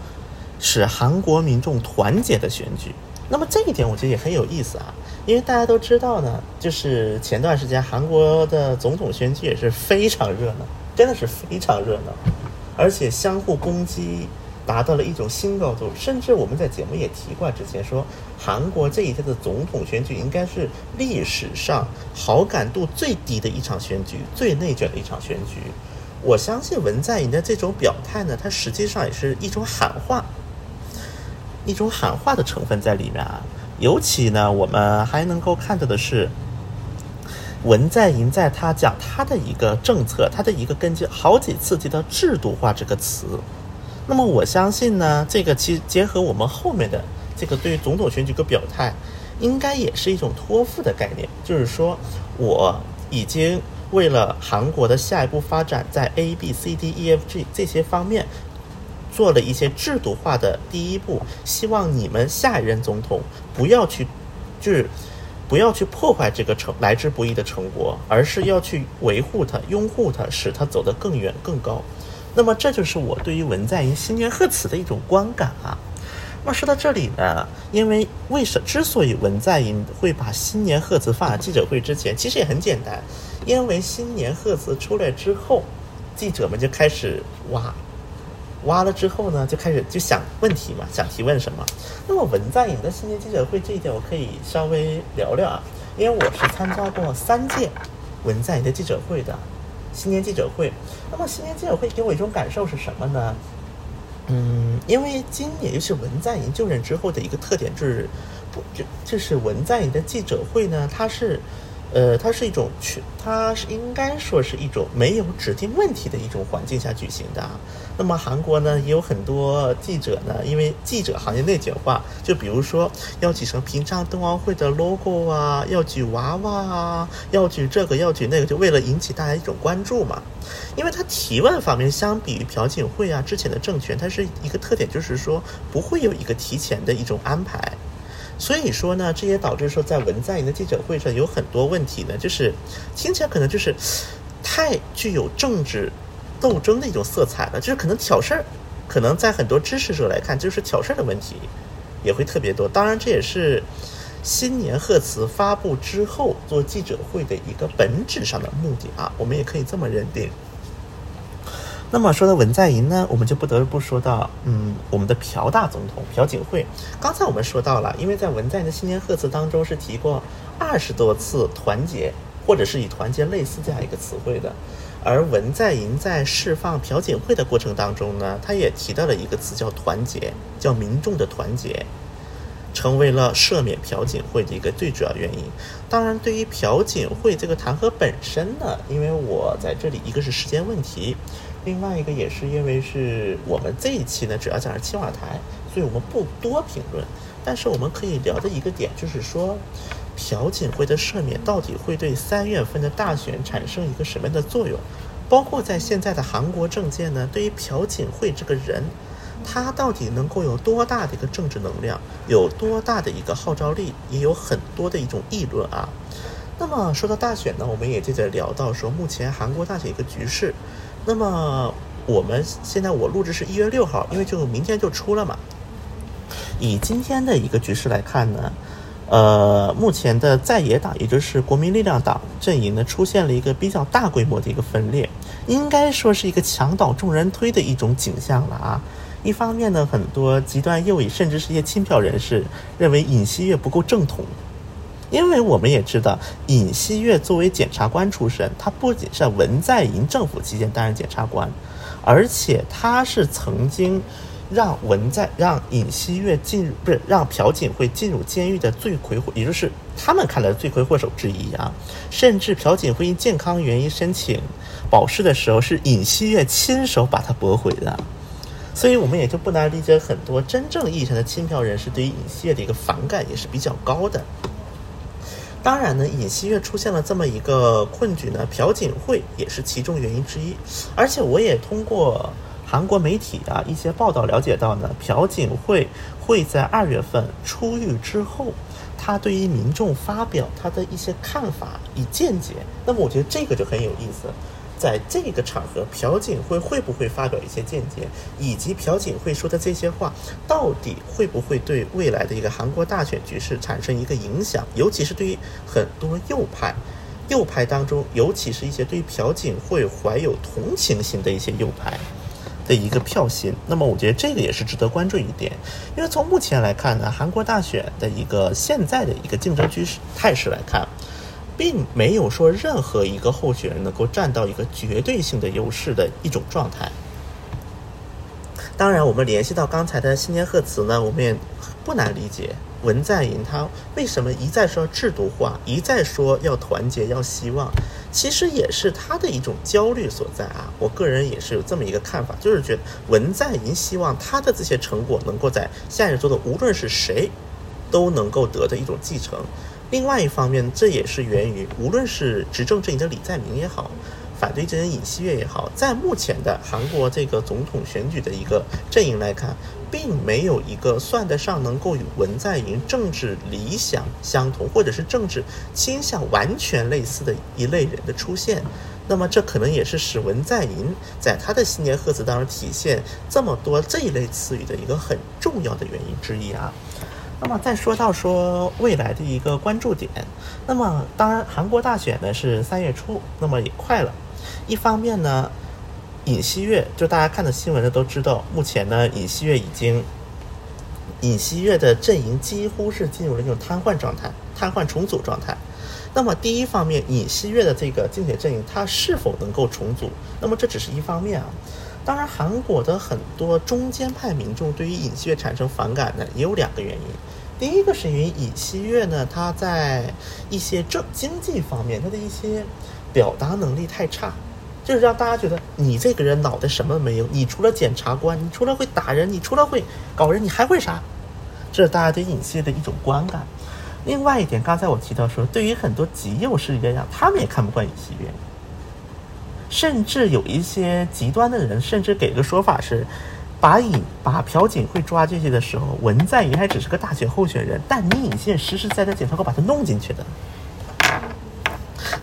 使韩国民众团结的选举。那么这一点我觉得也很有意思啊。因为大家都知道呢，就是前段时间韩国的总统选举也是非常热闹，真的是非常热闹，而且相互攻击达到了一种新高度。甚至我们在节目也提过，之前说韩国这一届的总统选举应该是历史上好感度最低的一场选举，最内卷的一场选举。我相信文在寅的这种表态呢，它实际上也是一种喊话，一种喊话的成分在里面啊。尤其呢，我们还能够看到的是，文在寅在他讲他的一个政策，他的一个根基，好几次提到“制度化”这个词。那么我相信呢，这个其结合我们后面的这个对于总统选举个表态，应该也是一种托付的概念，就是说我已经为了韩国的下一步发展，在 A、B、C、D、E、F、G 这些方面。做了一些制度化的第一步，希望你们下一任总统不要去，就是不要去破坏这个成来之不易的成果，而是要去维护它、拥护它，使它走得更远、更高。那么这就是我对于文在寅新年贺词的一种观感啊。那说到这里呢，因为为什之所以文在寅会把新年贺词放在记者会之前，其实也很简单，因为新年贺词出来之后，记者们就开始挖。挖了之后呢，就开始就想问题嘛，想提问什么？那么文在寅的新年记者会这一点，我可以稍微聊聊啊，因为我是参加过三届文在寅的记者会的新年记者会。那么新年记者会给我一种感受是什么呢？嗯，因为今年就是文在寅就任之后的一个特点就是不就就是文在寅的记者会呢，它是。呃，它是一种去，它是应该说是一种没有指定问题的一种环境下举行的。那么韩国呢，也有很多记者呢，因为记者行业内卷化，就比如说要举成平昌冬奥会的 logo 啊，要举娃娃啊，要举这个要举那个，就为了引起大家一种关注嘛。因为他提问方面，相比于朴槿惠啊之前的政权，它是一个特点，就是说不会有一个提前的一种安排。所以说呢，这也导致说，在文在寅的记者会上有很多问题呢，就是听起来可能就是太具有政治斗争的一种色彩了，就是可能挑事儿，可能在很多支持者来看，就是挑事儿的问题也会特别多。当然，这也是新年贺词发布之后做记者会的一个本质上的目的啊，我们也可以这么认定。那么说到文在寅呢，我们就不得不说到，嗯，我们的朴大总统朴槿惠。刚才我们说到了，因为在文在寅的新年贺词当中是提过二十多次团结，或者是以团结类似这样一个词汇的。而文在寅在释放朴槿惠的过程当中呢，他也提到了一个词叫团结，叫民众的团结，成为了赦免朴槿惠的一个最主要原因。当然，对于朴槿惠这个弹劾本身呢，因为我在这里一个是时间问题。另外一个也是因为是我们这一期呢，主要讲是青瓦台，所以我们不多评论。但是我们可以聊的一个点就是说，朴槿惠的赦免到底会对三月份的大选产生一个什么样的作用？包括在现在的韩国政界呢，对于朴槿惠这个人，他到底能够有多大的一个政治能量，有多大的一个号召力，也有很多的一种议论啊。那么说到大选呢，我们也接着聊到说，目前韩国大选一个局势。那么我们现在我录制是一月六号，因为就明天就出了嘛。以今天的一个局势来看呢，呃，目前的在野党，也就是国民力量党阵营呢，出现了一个比较大规模的一个分裂，应该说是一个墙倒众人推的一种景象了啊。一方面呢，很多极端右翼，甚至是一些亲票人士，认为尹锡悦不够正统。因为我们也知道，尹锡悦作为检察官出身，他不仅是文在寅政府期间担任检察官，而且他是曾经让文在让尹锡悦进入，不是让朴槿惠进入监狱的罪魁祸，也就是他们看来的罪魁祸首之一啊。甚至朴槿惠因健康原因申请保释的时候，是尹锡悦亲手把他驳回的。所以我们也就不难理解，很多真正意义上的亲票人士对于尹锡悦的一个反感也是比较高的。当然呢，尹锡悦出现了这么一个困局呢，朴槿惠也是其中原因之一。而且我也通过韩国媒体的一些报道了解到呢，朴槿惠会在二月份出狱之后，他对于民众发表他的一些看法与见解。那么我觉得这个就很有意思。在这个场合，朴槿惠会不会发表一些见解，以及朴槿惠说的这些话，到底会不会对未来的一个韩国大选局势产生一个影响？尤其是对于很多右派，右派当中，尤其是一些对朴槿惠怀有同情心的一些右派的一个票型。那么，我觉得这个也是值得关注一点，因为从目前来看呢，韩国大选的一个现在的一个竞争趋势态势来看。并没有说任何一个候选人能够占到一个绝对性的优势的一种状态。当然，我们联系到刚才的新年贺词呢，我们也不难理解文在寅他为什么一再说制度化，一再说要团结、要希望，其实也是他的一种焦虑所在啊。我个人也是有这么一个看法，就是觉得文在寅希望他的这些成果能够在下一周的无论是谁都能够得的一种继承。另外一方面，这也是源于，无论是执政阵营的李在明也好，反对阵营尹锡悦也好，在目前的韩国这个总统选举的一个阵营来看，并没有一个算得上能够与文在寅政治理想相同，或者是政治倾向完全类似的一类人的出现。那么，这可能也是使文在寅在他的新年贺词当中体现这么多这一类词语的一个很重要的原因之一啊。那么再说到说未来的一个关注点，那么当然韩国大选呢是三月初，那么也快了。一方面呢，尹锡悦就大家看的新闻呢都知道，目前呢尹锡悦已经，尹锡悦的阵营几乎是进入了一种瘫痪状态、瘫痪重组状态。那么第一方面，尹锡悦的这个竞选阵营它是否能够重组？那么这只是一方面啊。当然，韩国的很多中间派民众对于尹锡悦产生反感呢，也有两个原因。第一个是因为尹锡悦呢，他在一些政经济方面，他的一些表达能力太差，就是让大家觉得你这个人脑袋什么没有，你除了检察官，你除了会打人，你除了会搞人，你还会啥？这是大家对尹锡的一种观感。另外一点，刚才我提到说，对于很多极右势力来讲，他们也看不惯尹锡悦。甚至有一些极端的人，甚至给个说法是，把尹把朴槿惠抓进去的时候，文在寅还只是个大选候选人，但你尹锡实实在在检察官把他弄进去的。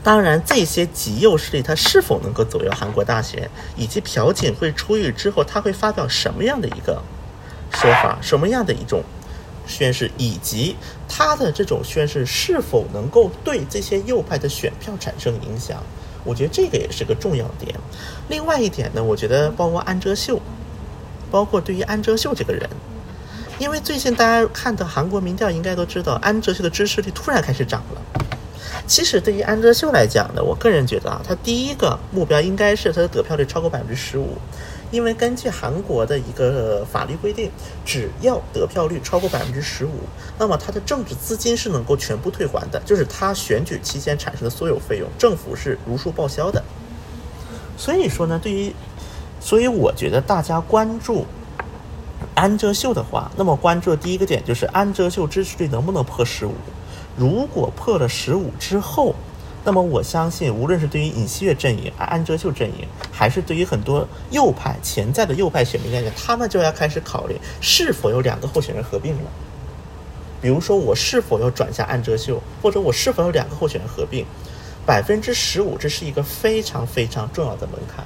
当然，这些极右势力他是否能够左右韩国大选，以及朴槿惠出狱之后他会发表什么样的一个说法，什么样的一种宣誓，以及他的这种宣誓是否能够对这些右派的选票产生影响。我觉得这个也是个重要点。另外一点呢，我觉得包括安哲秀，包括对于安哲秀这个人，因为最近大家看到韩国民调，应该都知道安哲秀的支持率突然开始涨了。其实对于安哲秀来讲呢，我个人觉得啊，他第一个目标应该是他的得票率超过百分之十五。因为根据韩国的一个法律规定，只要得票率超过百分之十五，那么他的政治资金是能够全部退还的，就是他选举期间产生的所有费用，政府是如数报销的。所以说呢，对于，所以我觉得大家关注安哲秀的话，那么关注的第一个点就是安哲秀支持率能不能破十五，如果破了十五之后。那么我相信，无论是对于尹锡悦阵营、安哲秀阵营，还是对于很多右派潜在的右派选民来讲，他们就要开始考虑是否有两个候选人合并了。比如说，我是否要转向安哲秀，或者我是否有两个候选人合并？百分之十五，这是一个非常非常重要的门槛。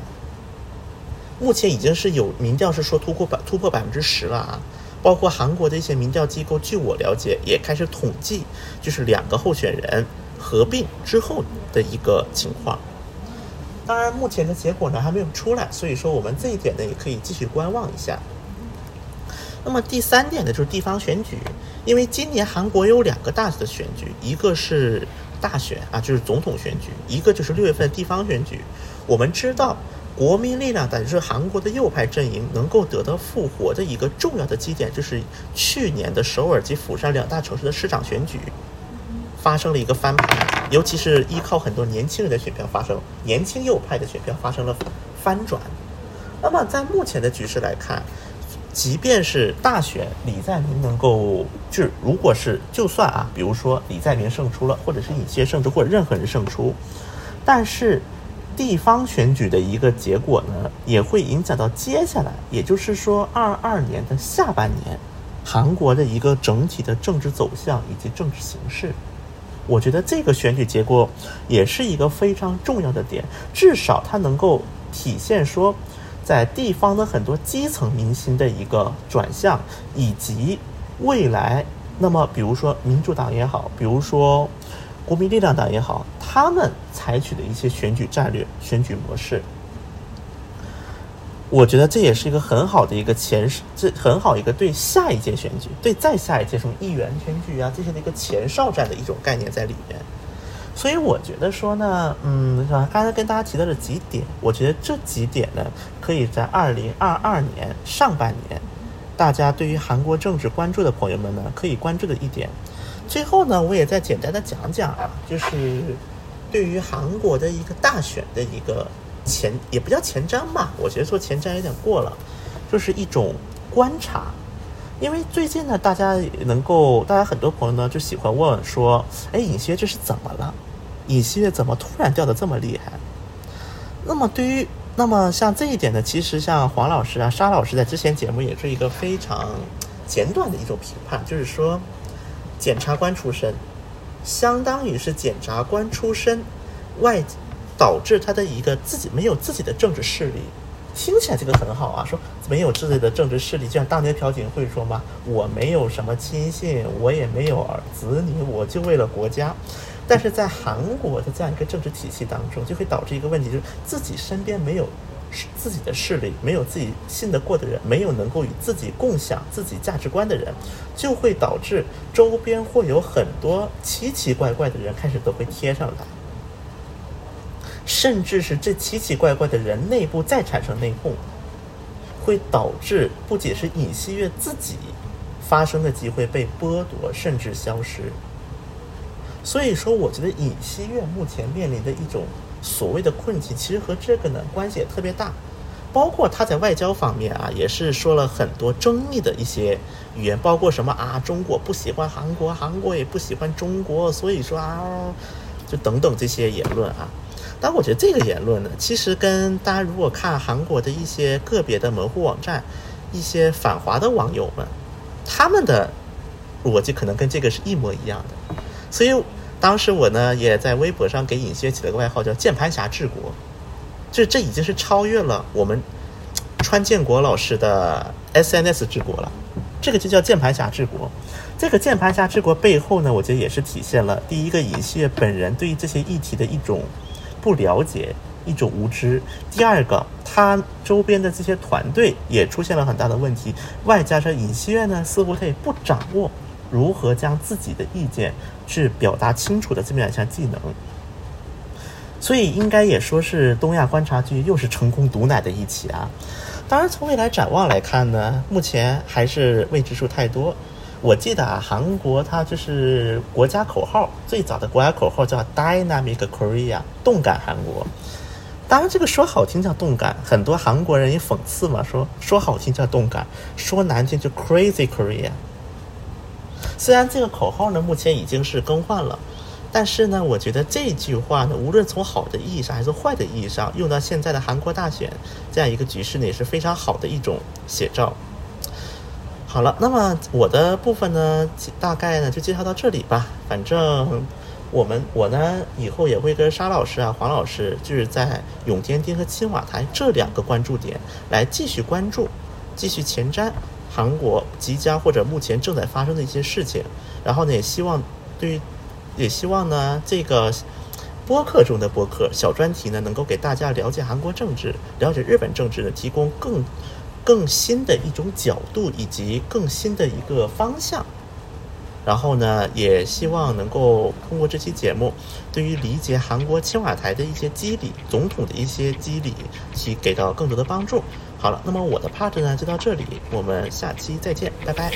目前已经是有民调是说突破百突破百分之十了啊！包括韩国的一些民调机构，据我了解，也开始统计，就是两个候选人。合并之后的一个情况，当然目前的结果呢还没有出来，所以说我们这一点呢也可以继续观望一下。那么第三点呢就是地方选举，因为今年韩国有两个大的选举，一个是大选啊，就是总统选举，一个就是六月份地方选举。我们知道国民力量，等就是韩国的右派阵营能够得到复活的一个重要的基点，就是去年的首尔及釜山两大城市的市长选举。发生了一个翻盘，尤其是依靠很多年轻人的选票发生，年轻右派的选票发生了翻转。那么在目前的局势来看，即便是大选李在明能够，就如果是就算啊，比如说李在明胜出了，或者是尹锡胜出，或者任何人胜出，但是地方选举的一个结果呢，也会影响到接下来，也就是说二二年的下半年，韩国的一个整体的政治走向以及政治形势。我觉得这个选举结果也是一个非常重要的点，至少它能够体现说，在地方的很多基层民心的一个转向，以及未来，那么比如说民主党也好，比如说国民力量党也好，他们采取的一些选举战略、选举模式。我觉得这也是一个很好的一个前，这很好一个对下一届选举，对再下一届什么议员选举啊这些的一个前哨战的一种概念在里面。所以我觉得说呢，嗯，刚才跟大家提到的几点，我觉得这几点呢，可以在二零二二年上半年，大家对于韩国政治关注的朋友们呢，可以关注的一点。最后呢，我也再简单的讲讲啊，就是对于韩国的一个大选的一个。前也不叫前瞻吧，我觉得说前瞻有点过了，就是一种观察。因为最近呢，大家能够，大家很多朋友呢就喜欢问说：“哎，尹锡悦这是怎么了？尹锡悦怎么突然掉的这么厉害？”那么对于那么像这一点呢，其实像黄老师啊、沙老师在之前节目也是一个非常简短的一种评判，就是说，检察官出身，相当于是检察官出身外。导致他的一个自己没有自己的政治势力，听起来这个很好啊，说没有自己的政治势力，就像当年朴槿惠说嘛，我没有什么亲信，我也没有儿子女，我就为了国家。但是在韩国的这样一个政治体系当中，就会导致一个问题，就是自己身边没有自己的势力，没有自己信得过的人，没有能够与自己共享自己价值观的人，就会导致周边会有很多奇奇怪怪的人开始都会贴上来。甚至是这奇奇怪怪的人内部再产生内讧，会导致不仅是尹锡悦自己发声的机会被剥夺，甚至消失。所以说，我觉得尹锡悦目前面临的一种所谓的困境，其实和这个呢关系也特别大。包括他在外交方面啊，也是说了很多争议的一些语言，包括什么啊，中国不喜欢韩国，韩国也不喜欢中国，所以说啊，就等等这些言论啊。但我觉得这个言论呢，其实跟大家如果看韩国的一些个别的门户网站，一些反华的网友们，他们的逻辑可能跟这个是一模一样的。所以当时我呢，也在微博上给尹锡起了个外号，叫“键盘侠治国”。这这已经是超越了我们川建国老师的 SNS 治国了，这个就叫键盘侠治国。这个键盘侠治国背后呢，我觉得也是体现了第一个尹锡悦本人对于这些议题的一种不了解、一种无知；第二个，他周边的这些团队也出现了很大的问题，外加上尹锡悦呢，似乎他也不掌握如何将自己的意见去表达清楚的这么样一项技能。所以应该也说是东亚观察局又是成功毒奶的一起啊！当然，从未来展望来看呢，目前还是未知数太多。我记得啊，韩国它就是国家口号，最早的国家口号叫 Dynamic Korea，动感韩国。当然，这个说好听叫动感，很多韩国人也讽刺嘛，说说好听叫动感，说难听就 Crazy Korea。虽然这个口号呢，目前已经是更换了。但是呢，我觉得这句话呢，无论从好的意义上还是坏的意义上，用到现在的韩国大选这样一个局势呢，也是非常好的一种写照。好了，那么我的部分呢，大概呢就介绍到这里吧。反正我们我呢以后也会跟沙老师啊、黄老师，就是在永天町和青瓦台这两个关注点来继续关注、继续前瞻韩国即将或者目前正在发生的一些事情。然后呢，也希望对于。也希望呢，这个播客中的播客小专题呢，能够给大家了解韩国政治、了解日本政治呢，提供更更新的一种角度以及更新的一个方向。然后呢，也希望能够通过这期节目，对于理解韩国青瓦台的一些机理、总统的一些机理，去给到更多的帮助。好了，那么我的 part 呢就到这里，我们下期再见，拜拜。